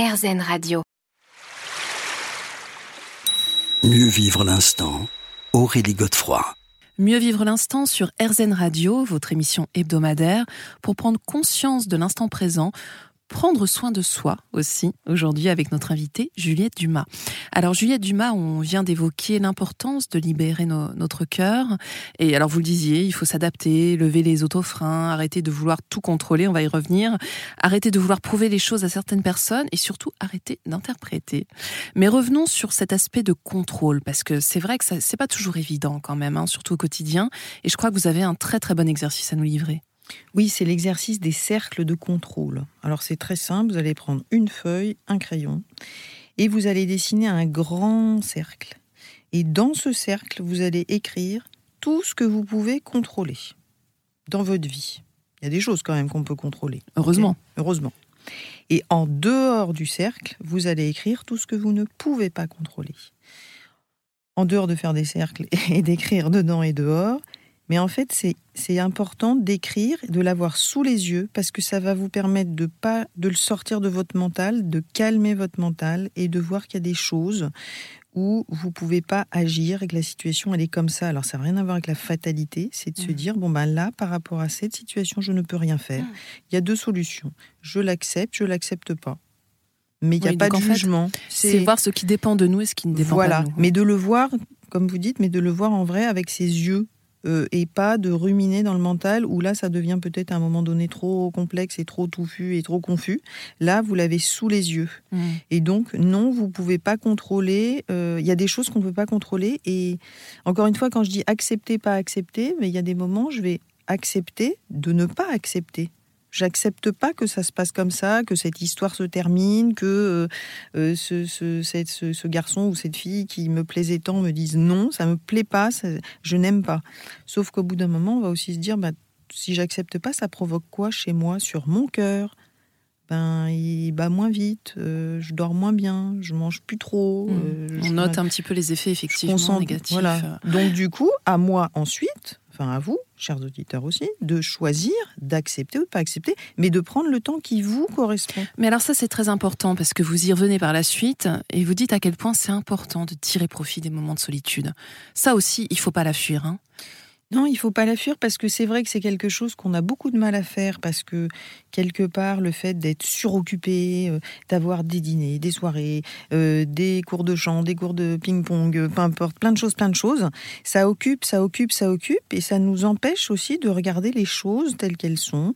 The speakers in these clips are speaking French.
RZN Radio. Mieux vivre l'instant, Aurélie Godefroy. Mieux vivre l'instant sur RZN Radio, votre émission hebdomadaire, pour prendre conscience de l'instant présent prendre soin de soi aussi, aujourd'hui avec notre invitée Juliette Dumas. Alors Juliette Dumas, on vient d'évoquer l'importance de libérer notre cœur. Et alors vous le disiez, il faut s'adapter, lever les autofreins, arrêter de vouloir tout contrôler, on va y revenir, arrêter de vouloir prouver les choses à certaines personnes et surtout arrêter d'interpréter. Mais revenons sur cet aspect de contrôle, parce que c'est vrai que c'est pas toujours évident quand même, hein, surtout au quotidien. Et je crois que vous avez un très très bon exercice à nous livrer. Oui, c'est l'exercice des cercles de contrôle. Alors c'est très simple, vous allez prendre une feuille, un crayon, et vous allez dessiner un grand cercle. Et dans ce cercle, vous allez écrire tout ce que vous pouvez contrôler dans votre vie. Il y a des choses quand même qu'on peut contrôler. Heureusement. Heureusement. Et en dehors du cercle, vous allez écrire tout ce que vous ne pouvez pas contrôler. En dehors de faire des cercles et d'écrire dedans et dehors, mais en fait, c'est important d'écrire, de l'avoir sous les yeux, parce que ça va vous permettre de pas de le sortir de votre mental, de calmer votre mental et de voir qu'il y a des choses où vous pouvez pas agir et que la situation elle est comme ça. Alors ça n'a rien à voir avec la fatalité, c'est de se mmh. dire bon ben là par rapport à cette situation je ne peux rien faire. Mmh. Il y a deux solutions. Je l'accepte, je l'accepte pas. Mais il n'y a pas de jugement. C'est voir ce qui dépend de nous et ce qui ne dépend pas de nous. Mais de le voir, comme vous dites, mais de le voir en vrai avec ses yeux euh, et pas de ruminer dans le mental où là ça devient peut-être à un moment donné trop complexe et trop touffu et trop confus. Là vous l'avez sous les yeux mmh. et donc non vous pouvez pas contrôler. Euh, il y a des choses qu'on ne peut pas contrôler et encore une fois quand je dis accepter pas accepter, mais il y a des moments je vais accepter de ne pas accepter. J'accepte pas que ça se passe comme ça, que cette histoire se termine, que euh, euh, ce, ce, garçon ou cette fille qui me plaisait tant me dise non, ça me plaît pas, je n'aime pas. Sauf qu'au bout d'un moment, on va aussi se dire, bah, si j'accepte pas, ça provoque quoi chez moi, sur mon cœur ben, il bat moins vite, euh, je dors moins bien, je mange plus trop. Mmh. on note un petit peu les effets effectivement négatifs. Voilà. Donc du coup, à moi ensuite, à vous, chers auditeurs aussi, de choisir, d'accepter ou de pas accepter, mais de prendre le temps qui vous correspond. Mais alors ça c'est très important parce que vous y revenez par la suite et vous dites à quel point c'est important de tirer profit des moments de solitude. Ça aussi, il faut pas la fuir. Hein. Non, il faut pas la fuir parce que c'est vrai que c'est quelque chose qu'on a beaucoup de mal à faire parce que quelque part le fait d'être suroccupé, euh, d'avoir des dîners, des soirées, euh, des cours de chant, des cours de ping-pong, euh, peu importe, plein de choses, plein de choses, ça occupe, ça occupe, ça occupe et ça nous empêche aussi de regarder les choses telles qu'elles sont.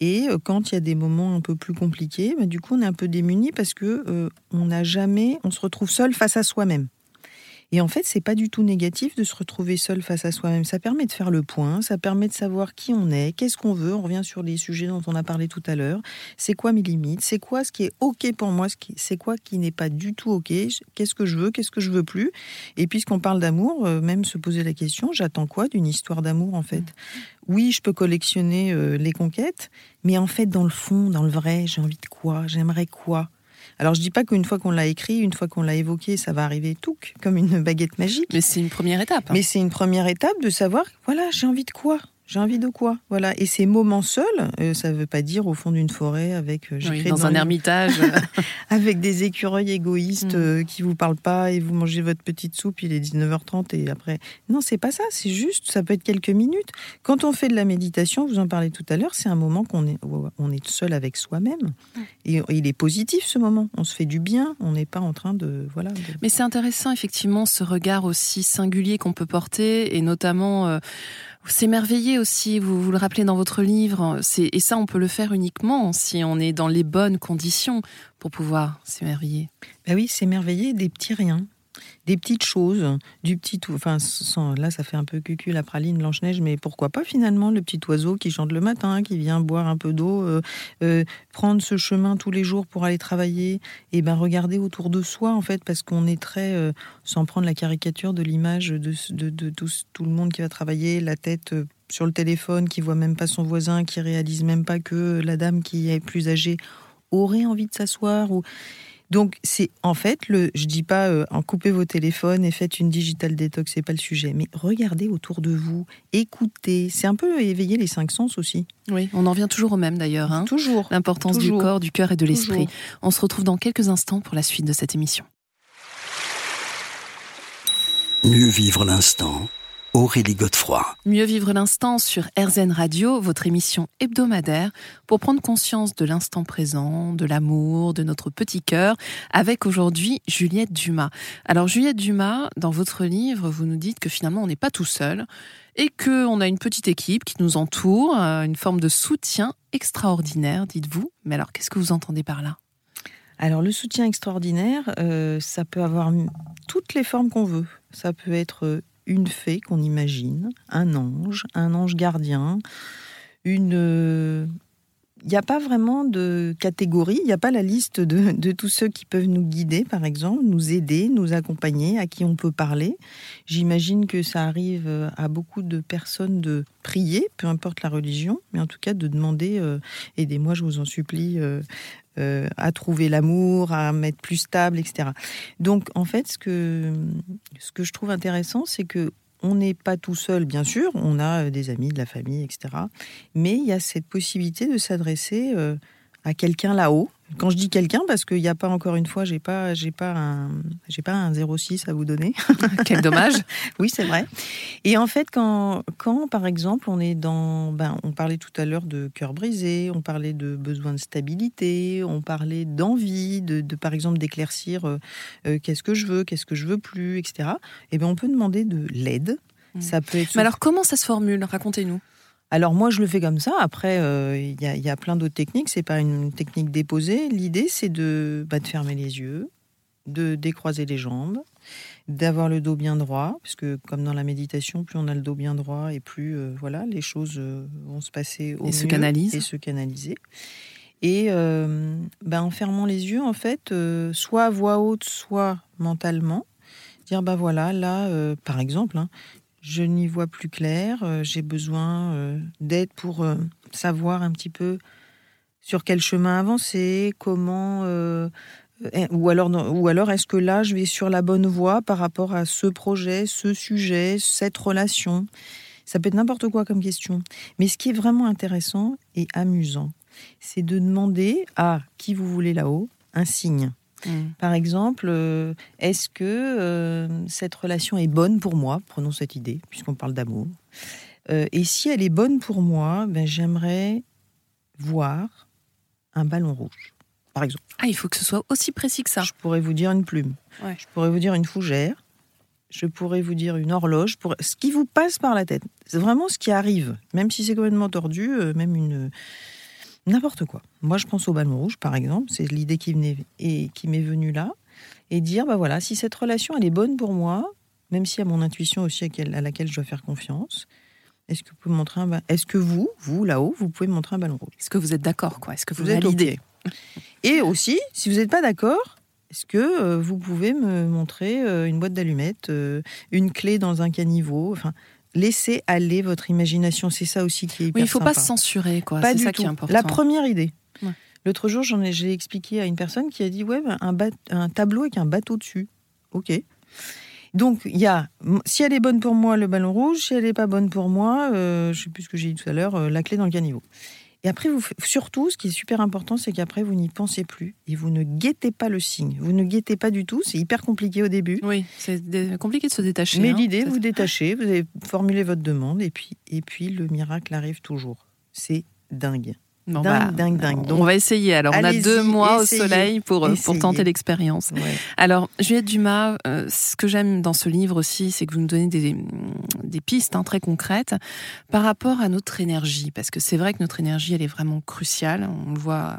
Et quand il y a des moments un peu plus compliqués, bah, du coup on est un peu démuni parce que on n'a jamais, on se retrouve seul face à soi-même. Et en fait, c'est pas du tout négatif de se retrouver seul face à soi-même. Ça permet de faire le point, ça permet de savoir qui on est, qu'est-ce qu'on veut. On revient sur les sujets dont on a parlé tout à l'heure. C'est quoi mes limites? C'est quoi ce qui est OK pour moi? C'est quoi qui n'est pas du tout OK? Qu'est-ce que je veux? Qu'est-ce que je veux plus? Et puisqu'on parle d'amour, euh, même se poser la question j'attends quoi d'une histoire d'amour en fait? Mmh. Oui, je peux collectionner euh, les conquêtes, mais en fait, dans le fond, dans le vrai, j'ai envie de quoi? J'aimerais quoi? Alors je dis pas qu'une fois qu'on l'a écrit, une fois qu'on l'a évoqué, ça va arriver tout comme une baguette magique. Mais c'est une première étape. Mais c'est une première étape de savoir, voilà, j'ai envie de quoi? J'ai envie de quoi Voilà. Et ces moments seuls, euh, ça ne veut pas dire au fond d'une forêt avec. Euh, dans, un ermitage. avec des écureuils égoïstes mm. euh, qui vous parlent pas et vous mangez votre petite soupe, il est 19h30 et après. Non, c'est pas ça. C'est juste, ça peut être quelques minutes. Quand on fait de la méditation, vous en parlez tout à l'heure, c'est un moment qu'on est, on est seul avec soi-même. Mm. Et il est positif ce moment. On se fait du bien. On n'est pas en train de. Voilà. Mais c'est intéressant, effectivement, ce regard aussi singulier qu'on peut porter et notamment. S'émerveiller aussi, vous, vous le rappelez dans votre livre, et ça on peut le faire uniquement si on est dans les bonnes conditions pour pouvoir s'émerveiller. Ben oui, s'émerveiller des petits riens des petites choses, du petit, enfin là ça fait un peu cucu la praline Blanche Neige, mais pourquoi pas finalement le petit oiseau qui chante le matin, qui vient boire un peu d'eau, euh, euh, prendre ce chemin tous les jours pour aller travailler, et ben regarder autour de soi en fait, parce qu'on est très, euh, sans prendre la caricature de l'image de, de, tout, le monde qui va travailler, la tête sur le téléphone, qui voit même pas son voisin, qui réalise même pas que la dame qui est plus âgée aurait envie de s'asseoir ou Donc c'est en fait le, je dis pas euh, en coupez vos téléphones et faites une digital détox, c'est pas le sujet, mais regardez autour de vous, écoutez, c'est un peu éveiller les cinq sens aussi. Oui, on en vient toujours au même d'ailleurs. Hein. toujours. L'importance du corps, du cœur et de l'esprit. On se retrouve dans quelques instants pour la suite de cette émission. Mieux vivre l'instant. Aurélie Godefroy. Mieux vivre l'instant sur RZN Radio, votre émission hebdomadaire pour prendre conscience de l'instant présent, de l'amour, de notre petit cœur, avec aujourd'hui Juliette Dumas. Alors Juliette Dumas, dans votre livre, vous nous dites que finalement on n'est pas tout seul et qu'on a une petite équipe qui nous entoure, euh, une forme de soutien extraordinaire, dites-vous. Mais alors qu'est-ce que vous entendez par là? Alors le soutien extraordinaire, euh, ça peut avoir toutes les formes qu'on veut. Ça peut être euh, une fée qu'on imagine, un ange, un ange gardien, une... Il euh, n'y a pas vraiment de catégorie, il n'y a pas la liste de, tous ceux qui peuvent nous guider, par exemple, nous aider, nous accompagner, à qui on peut parler. J'imagine que ça arrive à beaucoup de personnes de prier, peu importe la religion, mais en tout cas de demander, aidez-moi, je vous en supplie, euh, à trouver l'amour, à mettre plus stable, etc. Donc en fait, ce que, ce que je trouve intéressant, c'est que on n'est pas tout seul, bien sûr, on a euh, des amis, de la famille, etc. Mais il y a cette possibilité de s'adresser euh, à quelqu'un là-haut, quand je dis quelqu'un, parce qu'il n'y a pas encore une fois, j'ai pas, j'ai pas un, j'ai pas un 06 à vous donner. Quel dommage. oui, c'est vrai. Et en fait, quand, quand par exemple, on est dans, ben, on parlait tout à l'heure de cœur brisé, on parlait de besoin de stabilité, on parlait d'envie, de, par exemple d'éclaircir euh, euh, qu'est-ce que je veux, qu'est-ce que je veux plus, etc. Et eh bien, on peut demander de l'aide. Mmh. Ça peut être. Mais alors, comment ça se formule? Racontez-nous. Alors moi, je le fais comme ça. Après, euh, il y, a plein d'autres techniques. C'est pas une technique déposée. L'idée, c'est de, bah, de fermer les yeux, de décroiser les jambes, d'avoir le dos bien droit, parce que comme dans la méditation, plus on a le dos bien droit et plus euh, voilà, les choses euh, vont se passer au et mieux se canaliser. et se canaliser. Et bah, en fermant les yeux, en fait, soit à voix haute, soit mentalement, dire bah voilà, là, par exemple, hein, je n'y vois plus clair, euh, j'ai besoin euh, d'aide pour euh, savoir un petit peu sur quel chemin avancer, comment, ou alors, ou alors est-ce que là je vais sur la bonne voie par rapport à ce projet, ce sujet, cette relation? Ça peut être n'importe quoi comme question. Mais ce qui est vraiment intéressant et amusant, c'est de demander à qui vous voulez là-haut un signe. Mm. Par exemple, euh, est-ce que euh, cette relation est bonne pour moi? Prenons cette idée, puisqu'on parle d'amour. Euh, et si elle est bonne pour moi, ben, j'aimerais voir un ballon rouge, par exemple. Ah, il faut que ce soit aussi précis que ça. Je pourrais vous dire une plume. Je pourrais vous dire une fougère. Je pourrais vous dire une horloge. Pour... Ce qui vous passe par la tête. C'est vraiment ce qui arrive. Même si c'est complètement tordu, même une N'importe quoi. Moi, je pense au ballon rouge, par exemple. C'est l'idée qui venait et qui m'est venue là. Et dire, bah voilà, si cette relation, elle est bonne pour moi, même si à mon intuition aussi à, laquelle je dois faire confiance, est-ce que vous pouvez montrer un Est-ce que vous, vous là-haut, vous pouvez montrer un ballon rouge? Est-ce que vous êtes d'accord, quoi? Est-ce que vous, êtes validez? Et aussi, si vous n'êtes pas d'accord, est-ce que euh, vous pouvez me montrer euh, une boîte d'allumettes, euh, une clé dans un caniveau? Enfin, laissez aller votre imagination. C'est ça aussi qui est hyper Oui, il ne faut pas se censurer, quoi. C'est ça qui est important. La première idée. L'autre jour, j'en ai, j'ai expliqué à une personne qui a dit ouais, ben, un, un tableau avec un bateau dessus. Ok. Donc, il y a, si elle est bonne pour moi, le ballon rouge. Si elle n'est pas bonne pour moi, euh, je ne sais plus ce que j'ai dit tout à l'heure, euh, la clé dans le caniveau. Et après, vous, surtout, ce qui est super important, c'est qu'après, vous n'y pensez plus et vous ne guettez pas le signe. Vous ne guettez pas du tout. C'est hyper compliqué au début. Oui, c'est compliqué de se détacher. Mais hein. l'idée, vous détachez, vous avez formulé votre demande et puis, et puis le miracle arrive toujours. C'est dingue dingue, bah, dingue, dingue. on va essayer. Alors, on a deux mois au soleil pour, euh, pour tenter l'expérience. Alors, Juliette Dumas, euh, ce que j'aime dans ce livre aussi, c'est que vous nous donnez des, des pistes hein, très concrètes par rapport à notre énergie. Parce que c'est vrai que notre énergie, elle est vraiment cruciale. On le voit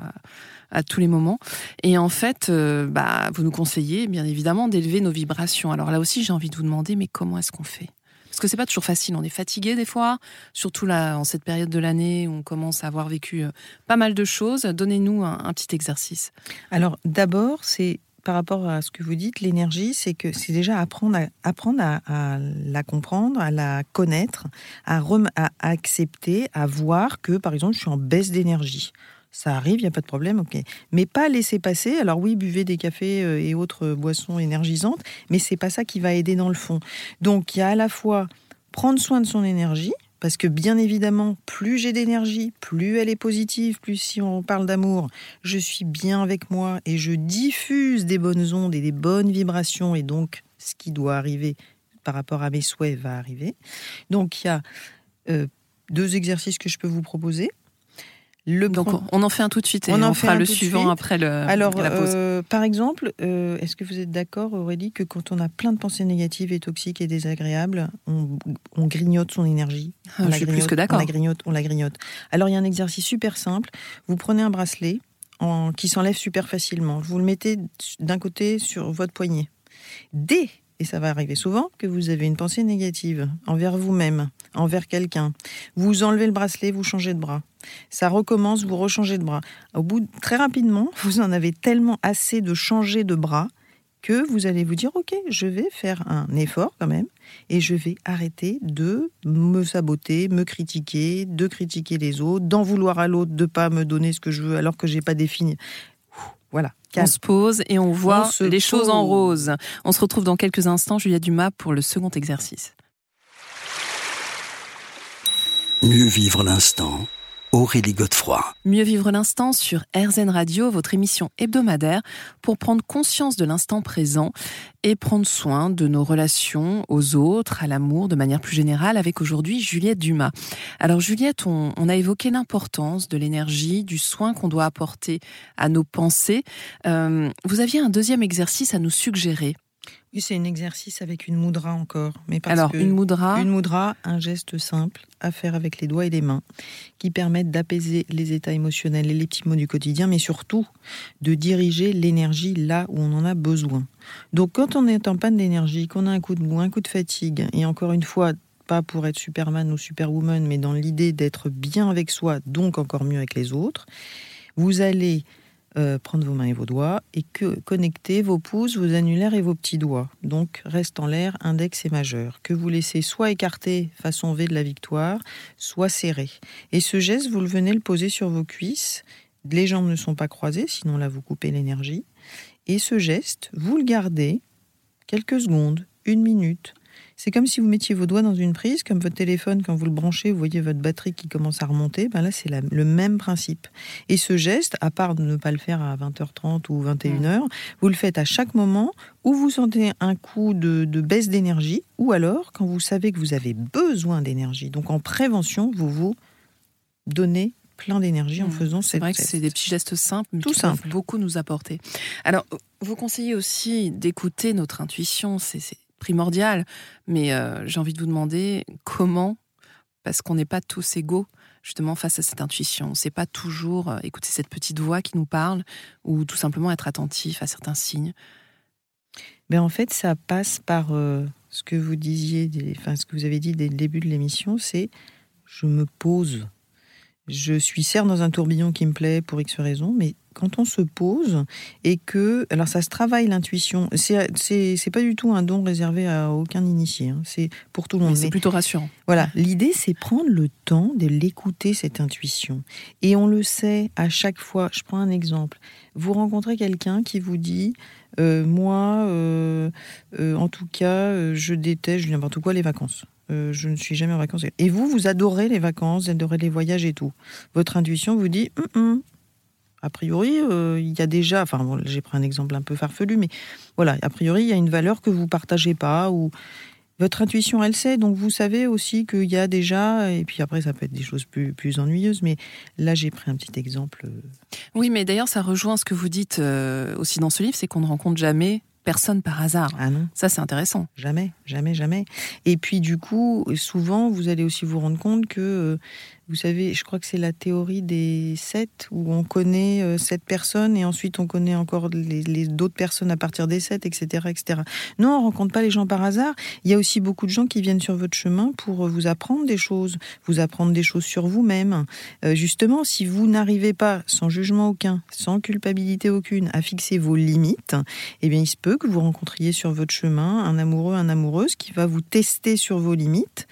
à, tous les moments. Et en fait, euh, bah, vous nous conseillez, bien évidemment, d'élever nos vibrations. Alors là aussi, j'ai envie de vous demander, mais comment est-ce qu'on fait? Parce que c'est pas toujours facile. On est fatigué des fois, surtout là en cette période de l'année où on commence à avoir vécu euh, pas mal de choses. Donnez-nous un, petit exercice. Alors d'abord, c'est par rapport à ce que vous dites, l'énergie, c'est que c'est déjà apprendre à, apprendre à, la comprendre, à la connaître, à, à accepter, à voir que par exemple je suis en baisse d'énergie. Ça arrive, il n'y a pas de problème, ok. Mais pas laisser passer. Alors oui, buvez des cafés euh, et autres boissons énergisantes, mais c'est pas ça qui va aider dans le fond. Donc il y a à la fois prendre soin de son énergie, parce que bien évidemment, plus j'ai d'énergie, plus elle est positive, plus si on parle d'amour, je suis bien avec moi et je diffuse des bonnes ondes et des bonnes vibrations, et donc ce qui doit arriver par rapport à mes souhaits va arriver. Donc il y a euh, deux exercices que je peux vous proposer. Donc on en fait un tout de suite et on, en fera le suivant après le, Alors, la pause. Euh, par exemple, euh, est-ce que vous êtes d'accord, Aurélie, que quand on a plein de pensées négatives et toxiques et désagréables, on, grignote son énergie on Je suis plus que d'accord. On la grignote, on la grignote. Alors il y a un exercice super simple. Vous prenez un bracelet en, qui s'enlève super facilement. Vous le mettez d'un côté sur votre poignet. Dès et ça va arriver souvent, que vous avez une pensée négative envers vous-même, envers quelqu'un. Vous enlevez le bracelet, vous changez de bras. Ça recommence, vous rechangez de bras. Au bout, très rapidement, vous en avez tellement assez de changer de bras que vous allez vous dire, OK, je vais faire un effort quand même, et je vais arrêter de me saboter, me critiquer, de critiquer les autres, d'en vouloir à l'autre, de pas me donner ce que je veux alors que j'ai pas défini. Voilà. On se pose et on voit les choses en rose. On se retrouve dans quelques instants, Julia Dumas, pour le second exercice. Mieux vivre l'instant Aurélie Godefroy. Mieux vivre l'instant sur RZN Radio, votre émission hebdomadaire pour prendre conscience de l'instant présent et prendre soin de nos relations aux autres, à l'amour de manière plus générale avec aujourd'hui Juliette Dumas. Alors Juliette, on, a évoqué l'importance de l'énergie, du soin qu'on doit apporter à nos pensées. Euh, vous aviez un deuxième exercice à nous suggérer. C'est un exercice avec une moudra encore. Mais Alors, une moudra Une moudra, un geste simple à faire avec les doigts et les mains, qui permettent d'apaiser les états émotionnels et les petits mots du quotidien, mais surtout de diriger l'énergie là où on en a besoin. Donc quand on est en panne d'énergie, qu'on a un coup de mou, un coup de fatigue, et encore une fois, pas pour être Superman ou Superwoman, mais dans l'idée d'être bien avec soi, donc encore mieux avec les autres, vous allez euh, prendre vos mains et vos doigts et que connecter vos pouces, vos annulaires et vos petits doigts. Donc reste en l'air index et majeur, que vous laissez soit écarté façon V de la victoire, soit serré. Et ce geste, vous le venez le poser sur vos cuisses. Les jambes ne sont pas croisées, sinon là vous coupez l'énergie. Et ce geste, vous le gardez quelques secondes, une minute, c'est comme si vous mettiez vos doigts dans une prise, comme votre téléphone, quand vous le branchez, vous voyez votre batterie qui commence à remonter. Ben là, c'est le même principe. Et ce geste, à part de ne pas le faire à 20h30 ou 21h, vous le faites à chaque moment où vous sentez un coup de, baisse d'énergie, ou alors quand vous savez que vous avez besoin d'énergie. Donc en prévention, vous vous donnez plein d'énergie en faisant C'est vrai que c'est des petits gestes simples, mais Tout qui simple. peuvent beaucoup nous apporter. Alors, vous conseillez aussi d'écouter notre intuition. C'est primordial. Mais euh, j'ai envie de vous demander comment, parce qu'on n'est pas tous égaux justement face à cette intuition. C'est pas toujours euh, écouter cette petite voix qui nous parle ou tout simplement être attentif à certains signes. Mais en fait, ça passe par euh, ce que vous disiez, enfin ce que vous avez dit dès le début de l'émission, c'est je me pose. Je suis certes dans un tourbillon qui me plaît pour X raisons, mais quand on se pose et que, alors ça se travaille l'intuition, c'est, pas du tout un don réservé à aucun initié, hein. c'est pour tout le monde. c'est plutôt rassurant. Voilà, l'idée c'est prendre le temps de l'écouter cette intuition. Et on le sait à chaque fois, je prends un exemple, vous rencontrez quelqu'un qui vous dit, euh, moi, euh, euh, en tout cas, je déteste n'importe quoi les vacances. Je ne suis jamais en vacances. Et vous, vous adorez les vacances, vous adorez les voyages et tout. Votre intuition vous dit, hum, hum, a priori, euh, il y a déjà, enfin, j'ai pris un exemple un peu farfelu, mais voilà, a priori, il y a une valeur que vous partagez pas ou votre intuition, elle sait, donc vous savez aussi qu'il y a déjà, et puis après, ça peut être des choses plus, plus ennuyeuses, mais là, j'ai pris un petit exemple. Euh, oui, mais d'ailleurs, ça rejoint ce que vous dites euh, aussi dans ce livre, c'est qu'on ne rencontre jamais personne par hasard. Ah non. Ça, c'est intéressant. Jamais, jamais, jamais. Et puis, du coup, souvent, vous allez aussi vous rendre compte que vous savez, je crois que c'est la théorie des sept, où on connaît euh, sept personnes et ensuite on connaît encore les, d'autres personnes à partir des sept, etc., etc. Non, on rencontre pas les gens par hasard. Il y a aussi beaucoup de gens qui viennent sur votre chemin pour vous apprendre des choses, vous apprendre des choses sur vous-même. Euh, justement, si vous n'arrivez pas, sans jugement aucun, sans culpabilité aucune, à fixer vos limites, eh bien, il se peut que vous rencontriez sur votre chemin un amoureux, un amoureuse qui va vous tester sur vos limites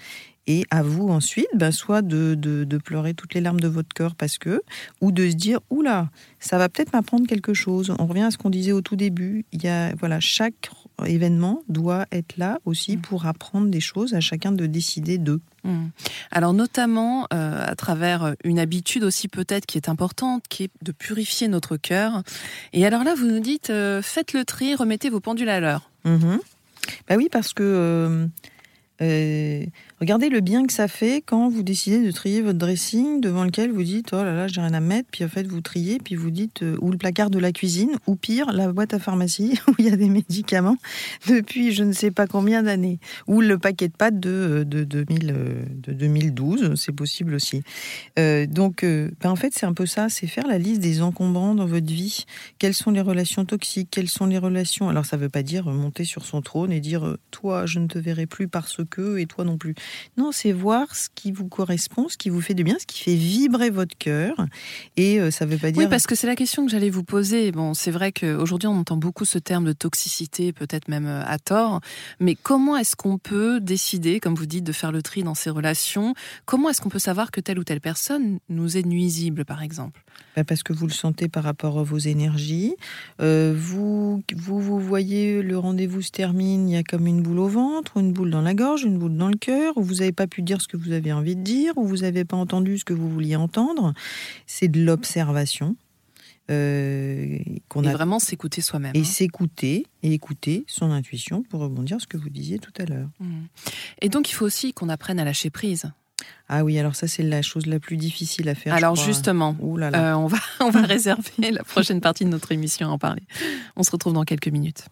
Et à vous ensuite, ben, soit de, de, pleurer toutes les larmes de votre cœur parce que, ou de se dire, oula, ça va peut-être m'apprendre quelque chose. On revient à ce qu'on disait au tout début. Il y a, voilà, chaque événement doit être là aussi mm. pour apprendre des choses, à chacun de décider d'eux. Mm. Alors notamment euh, à travers une habitude aussi peut-être qui est importante, qui est de purifier notre cœur. Et alors là, vous nous dites, euh, faites le tri, remettez vos pendules à l'heure. Bah oui, parce que euh, Regardez le bien que ça fait quand vous décidez de trier votre dressing devant lequel vous dites oh là là j'ai rien à mettre. Puis en fait vous triez puis vous dites euh, ou le placard de la cuisine ou pire la boîte à pharmacie où il y a des médicaments depuis je ne sais pas combien d'années. Ou le paquet de pâtes de, de, 2012 c'est possible aussi. Euh, donc euh, ben en fait c'est un peu ça c'est faire la liste des encombrants dans votre vie. Quelles sont les relations toxiques? Quelles sont les relations? Alors ça veut pas dire monter sur son trône et dire toi je ne te verrai plus parce que et toi non plus non, c'est voir ce qui vous correspond, ce qui vous fait du bien, ce qui fait vibrer votre cœur. Et euh, ça ne veut pas dire. Oui, parce que c'est la question que j'allais vous poser. Bon, c'est vrai qu'aujourd'hui, on entend beaucoup ce terme de toxicité, peut-être même euh, à tort. Mais comment est-ce qu'on peut décider, comme vous dites, de faire le tri dans ces relations? Comment est-ce qu'on peut savoir que telle ou telle personne nous est nuisible, par exemple? Bah, Parce que vous le sentez par rapport à vos énergies. Euh, vous, vous voyez, le rendez-vous se termine, il y a comme une boule au ventre, une boule dans la gorge, une boule dans le cœur vous n'avez pas pu dire ce que vous avez envie de dire, ou vous n'avez pas entendu ce que vous vouliez entendre. C'est de l'observation. Euh, qu'on a vraiment s'écouter soi-même. Et hein. s'écouter et écouter son intuition pour rebondir ce que vous disiez tout à l'heure. Mmh. Et donc il faut aussi qu'on apprenne à lâcher prise. Ah oui, alors ça c'est la chose la plus difficile à faire. Alors justement, euh, on va on va réserver la prochaine partie de notre émission à en parler. On se retrouve dans quelques minutes.